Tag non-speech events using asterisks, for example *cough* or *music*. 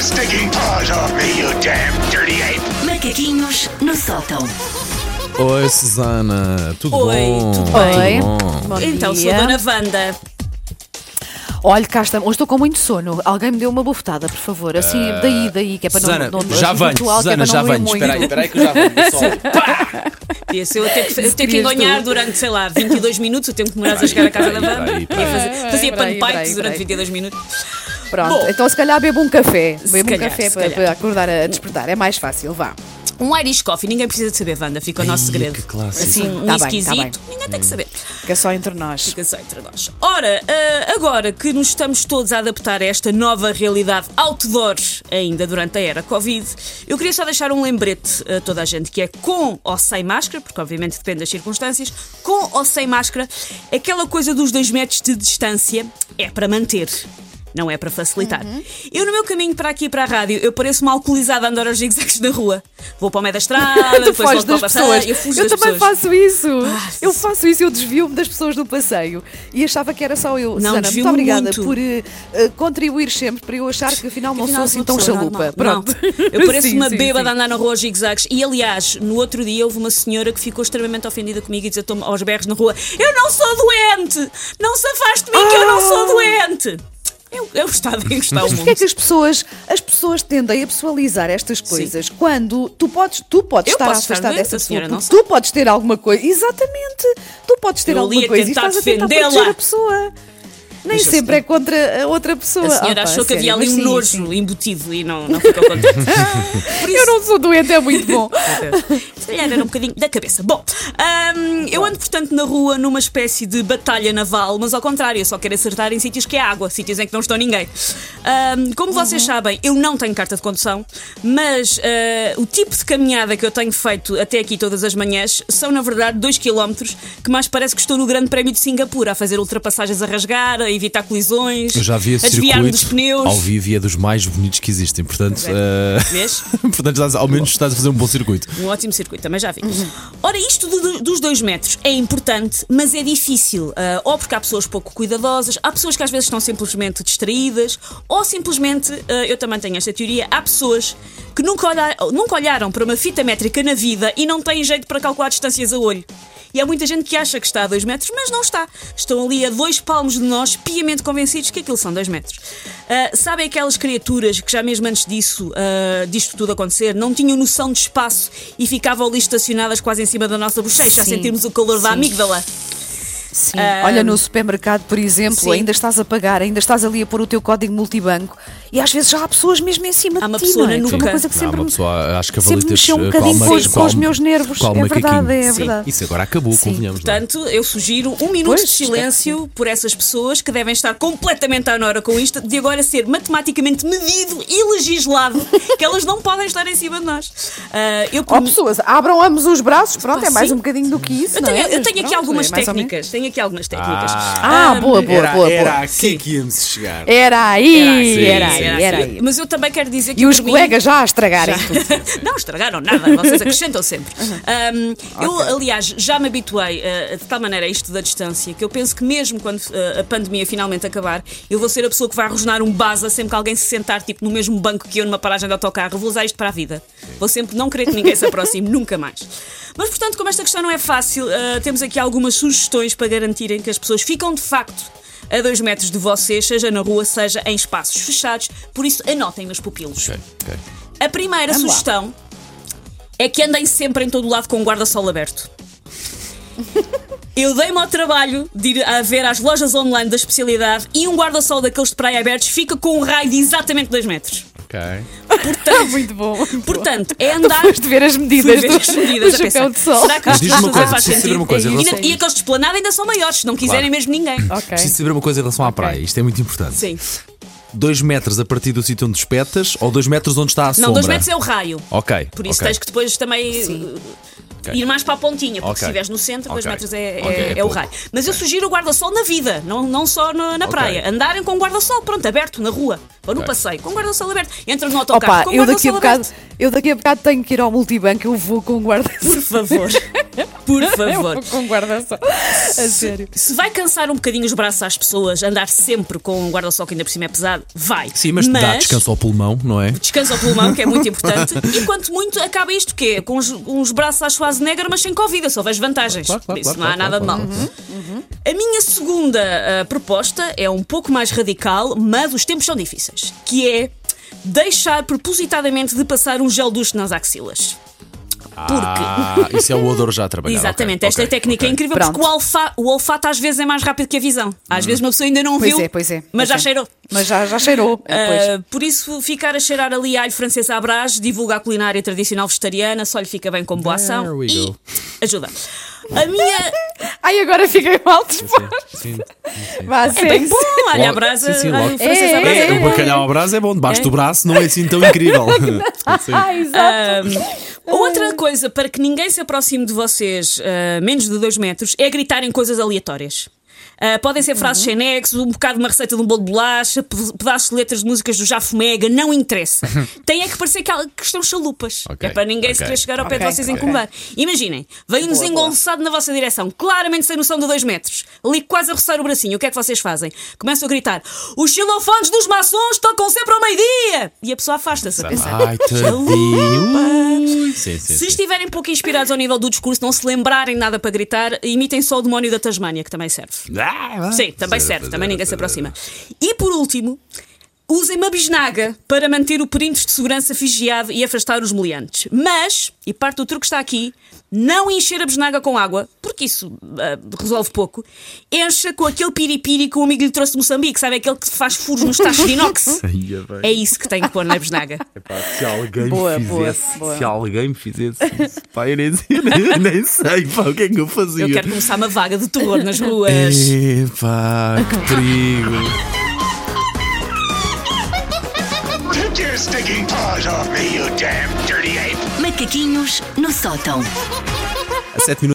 your stinking paws off me, you damn dirty ape! Macaquinhos no sótão. Oi, Susana, tudo Oi, bom? tudo bem? Tudo bom? Bom Então, sou dia. a Dona Wanda. Olha, cá estamos. Hoje estou com muito sono. Alguém me deu uma bufetada, por favor. Assim, daí, daí, que é para Susana, não, não já venho, muito alto, que é Susana, para já não doer venho. muito. Espera aí, espera aí que eu já venho. Só. *laughs* Ser eu ter que, eu ter que querias engonhar tu. durante, sei lá, 22 minutos, o tempo que demorasse a chegar à casa da Wanda. peraí, peraí. Fazia Peraí, panpipes peraí, durante peraí. 22 minutos. Pronto, Bom. então se calhar bebo um café. Bebo um calhar, café se para, para acordar a despertar. É mais fácil, vá. Um Irish Coffee, ninguém precisa de saber, Wanda, fica o nosso segredo. que clássico. Assim, um Tá bem, tá esquisito, ninguém tem que saber. Fica só entre nós. Fica só entre nós. Ora, ah, agora que nos estamos todos a adaptar a esta nova realidade outdoor, ainda durante a era Covid, eu queria só deixar um lembrete a toda a gente que é com ou sem máscara, porque obviamente depende das circunstâncias, com ou sem máscara, aquela coisa dos dois metros de distância é para manter. Não é para facilitar. Eu, no meu caminho para aqui para a rádio, eu pareço uma alcoolizada a andar aos zigzags na rua. Vou para o meio da estrada, *laughs* depois volto para o passeio, eu fujo Eu das também pessoas. faço isso. Ah, eu faço isso, eu desvio-me das pessoas do passeio. E achava que era só eu. Não, Susana, muito obrigada muito. por eh, contribuir sempre para eu achar que afinal não Afinal, sou assim tão chalupa. Pronto. Não. *laughs* Eu pareço Sim, uma sim, bêbada sim. a andar na rua aos zigzags. E aliás, no outro dia houve uma senhora que ficou extremamente ofendida comigo e "Estou aos berros na rua: Eu não sou doente! Não se afaste de mim que eu não sou doente! O estado em que está o Mas mundo. porquê é que as pessoas, as pessoas tendem a pessoalizar estas coisas quando tu podes, tu podes Eu estar afastado dessa pessoa, porque tu podes ter alguma coisa. Exatamente, tu podes ter Eu alguma coisa e estás a tentar proteger a pessoa. Nem sempre é contra a outra pessoa. A senhora pá, achou que havia ali um sim, nojo sim. embutido e não, não ficou contente. *laughs* Por Eu não sou doente, é muito bom. *laughs* Se calhar era um bocadinho da cabeça. Bom, hum, eu ando, portanto, na rua numa espécie de batalha naval, mas ao contrário, eu só quero acertar em sítios que é água, sítios em que não estão ninguém. Hum, como vocês sabem, eu não tenho carta de condução, mas ah, o tipo de caminhada que eu tenho feito até aqui todas as manhãs são, na verdade, 2 km, que mais parece que estou no Grande Prémio de Singapura, a fazer ultrapassagens a rasgar, a evitar colisões, Eu já vi a desviar-me dos pneus. ao vivo e é dos mais bonitos que existem. Portanto, Vês? *laughs* portanto estás- ao menos estás a fazer um bom circuito. Um ótimo circuito, também já vi. Ora, isto do- do- dos dois metros é importante, mas é difícil. ah, ou porque há pessoas pouco cuidadosas, há pessoas que às vezes estão simplesmente distraídas, ou simplesmente, ah, eu também tenho esta teoria, há pessoas que nunca, olha- nunca olharam para uma fita métrica na vida e não têm jeito para calcular distâncias a olho. E há muita gente que acha que está a 2 metros, mas não está. Estão ali a dois palmos de nós, piamente convencidos que aquilo são 2 metros. Ah, sabem aquelas criaturas que já mesmo antes disso, ah, disto tudo acontecer, não tinham noção de espaço e ficavam ali estacionadas quase em cima da nossa bochecha, a Sim, sentirmos o calor da sim. amígdala? Sim. Olha, no supermercado, por exemplo, Sim. ainda estás a pagar, ainda estás ali a pôr o teu código multibanco e às vezes já há pessoas mesmo em cima Há uma de ti, pessoa não é? nuca. uma coisa que Há sempre, uma me- pessoa, acho que a sempre mexeu um eh, bocadinho com, os- com os meus nervos. É verdade, é Sim. verdade. Isso agora acabou, Sim. convenhamos. não é? Portanto, eu sugiro um minuto Pois, de silêncio por essas pessoas que devem estar completamente à nora com isto, de agora ser matematicamente medido e legislado *laughs* que elas não podem estar em cima de nós. Ah, eu, mim- pessoas, abram ambos os braços, pronto, Pá, é mais sim. um bocadinho do que isso. eu não tenho, é? eu tenho aqui pronto, algumas é técnicas. Tenho aqui algumas técnicas. Ah, boa, boa, Era, boa, boa. era aqui que íamos chegar. Era aí, Sim, era sim, aí, era sim. aí. Mas eu também quero dizer que E os mim- colegas já a estragarem tudo. *laughs* não estragaram nada, vocês acrescentam sempre. Um, Eu, aliás, já me habituei uh, de tal maneira a isto da distância que eu penso que mesmo quando uh, a pandemia finalmente acabar, eu vou ser a pessoa que vai rosnar um baza sempre que alguém se sentar tipo, no mesmo banco que eu numa paragem de autocarro. Vou usar isto para a vida. Vou sempre não querer que ninguém se aproxime, *laughs* nunca mais. Mas, portanto, como esta questão não é fácil, uh, temos aqui algumas sugestões para garantirem que as pessoas ficam de facto a dois metros de vocês, seja na rua, seja em espaços fechados. Por isso, anotem nos pupilos. Ok, ok. A primeira Vamos lá. sugestão é que andem sempre em todo o lado com o guarda-sol aberto. Eu dei-me ao trabalho de ir a ver às lojas online da especialidade e um guarda-sol daqueles de praia abertos fica com um raio de exatamente 2 metros. Ok. *laughs* Muito bom. muito bom. Portanto, é andar. Depois de ver as medidas ver do, as medidas, do a chapéu pensar, de sol. Será que isto coisa, faz sentido? uma coisa em E, relação- e aqueles de esplanada ainda são maiores, se não quiserem Claro. mesmo ninguém. Ok. Preciso saber uma coisa em relação à praia. Isto é muito importante. Sim. 2 metros a partir do sítio onde espetas ou 2 metros onde está a sombra? Não, 2 metros é o raio. Ok. Por isso ok. tens que depois também uh, ir mais para a pontinha, porque Ok. se estiveres no centro, 2 Ok. metros é, é- é é o raio. Mas eu sugiro o guarda-sol na vida, não, não só na, na praia. Andarem com o guarda-sol, pronto, aberto, na rua, ou no passeio, com o guarda-sol aberto. Entra no autocarro Opa, com o eu daqui, a guarda-sol bocado, aberto. eu daqui a bocado tenho que ir ao multibanco, eu vou com o guarda Por favor. *laughs* Por *laughs* favor. Com guarda-sol. A sério. Se vai cansar um bocadinho os braços às pessoas, andar sempre com um guarda-sol que ainda por cima é pesado, vai. Sim, mas, dá descanso ao pulmão, não é? Descansa ao pulmão, que é muito *laughs* importante. e quanto muito acaba isto, que é com uns, uns braços à Schwarzenegger, mas sem Covid. Eu só vejo vantagens. Claro, claro, isso claro, não há claro, nada claro, de mal. A minha segunda ah, proposta é um pouco mais radical, mas os tempos são difíceis. Que é deixar propositadamente de passar um gel duche nas axilas. Porque. Ah, isso é o odor já a trabalhar. *laughs* Exatamente, ok, esta ok, técnica é ok. incrível Pronto. porque o, alfa, o olfato às vezes é mais rápido que a visão. Às vezes uma pessoa ainda não Pois viu, é, pois é. mas já é. cheirou. Mas já, já cheirou. É. Ah, por isso, ficar a cheirar ali alho francês à brás divulga a culinária tradicional vegetariana, só lhe fica bem como boa ação e go. ajuda. A minha. *laughs* Ai, agora fiquei mal disposto. Sim, sim. Vá, É bem bom, alho à brasa, sim, sim, logo. francês à É, brasa. é, É, o bacalhau ao brás é bom, debaixo do braço não é assim tão incrível. *laughs* Sim. Ah, exato. Outra coisa para que ninguém se aproxime de vocês ah, menos de 2 metros é gritarem coisas aleatórias. Ah, podem ser frases sem nexo, um bocado de uma receita de um bolo de bolacha, pe- pedaços de letras de músicas do Jafomega, não interessa. *laughs* Tem é que parecer que, que estão chalupas. Ok, É para ninguém se ok, querer chegar ao pé ok, de vocês e ok. incomodar. Imaginem, vem um Boa, boa. desengonçado na vossa direção, claramente sem noção de 2 metros, ali quase a roçar o bracinho. O que é que vocês fazem? Começam a gritar: Os xilofones dos maçons tocam sempre ao meio-dia! E a pessoa afasta-se a pensar. Ai, Sim, sim, Se estiverem pouco inspirados ao nível do discurso, não se lembrarem nada para gritar, imitem só o demónio da Tasmânia, que também serve. Ah, Sim, também serve, também ninguém se aproxima. E por último, usem uma bisnaga para manter o perímetro de segurança vigiado e afastar os meliantes. Mas, e parte do truque está aqui, não encher a bisnaga com água, porque isso ah, resolve pouco. Encha com aquele piripiri que o amigo lhe trouxe de Moçambique, sabe? Aquele que faz furos nos tachos de inox. *laughs* É. É isso que tem que pôr na bisnaga. Epá, se alguém Boa, me boa, fizesse, boa. se alguém me fizesse isso, pá, eu nem, eu *laughs* nem, nem sei pá, o que é que eu fazia. Eu quero começar uma vaga de terror nas ruas. Epá, que perigo. Stinking paws off me, you damn dirty ape! Macaquinhos no sótão. A 7 minutos.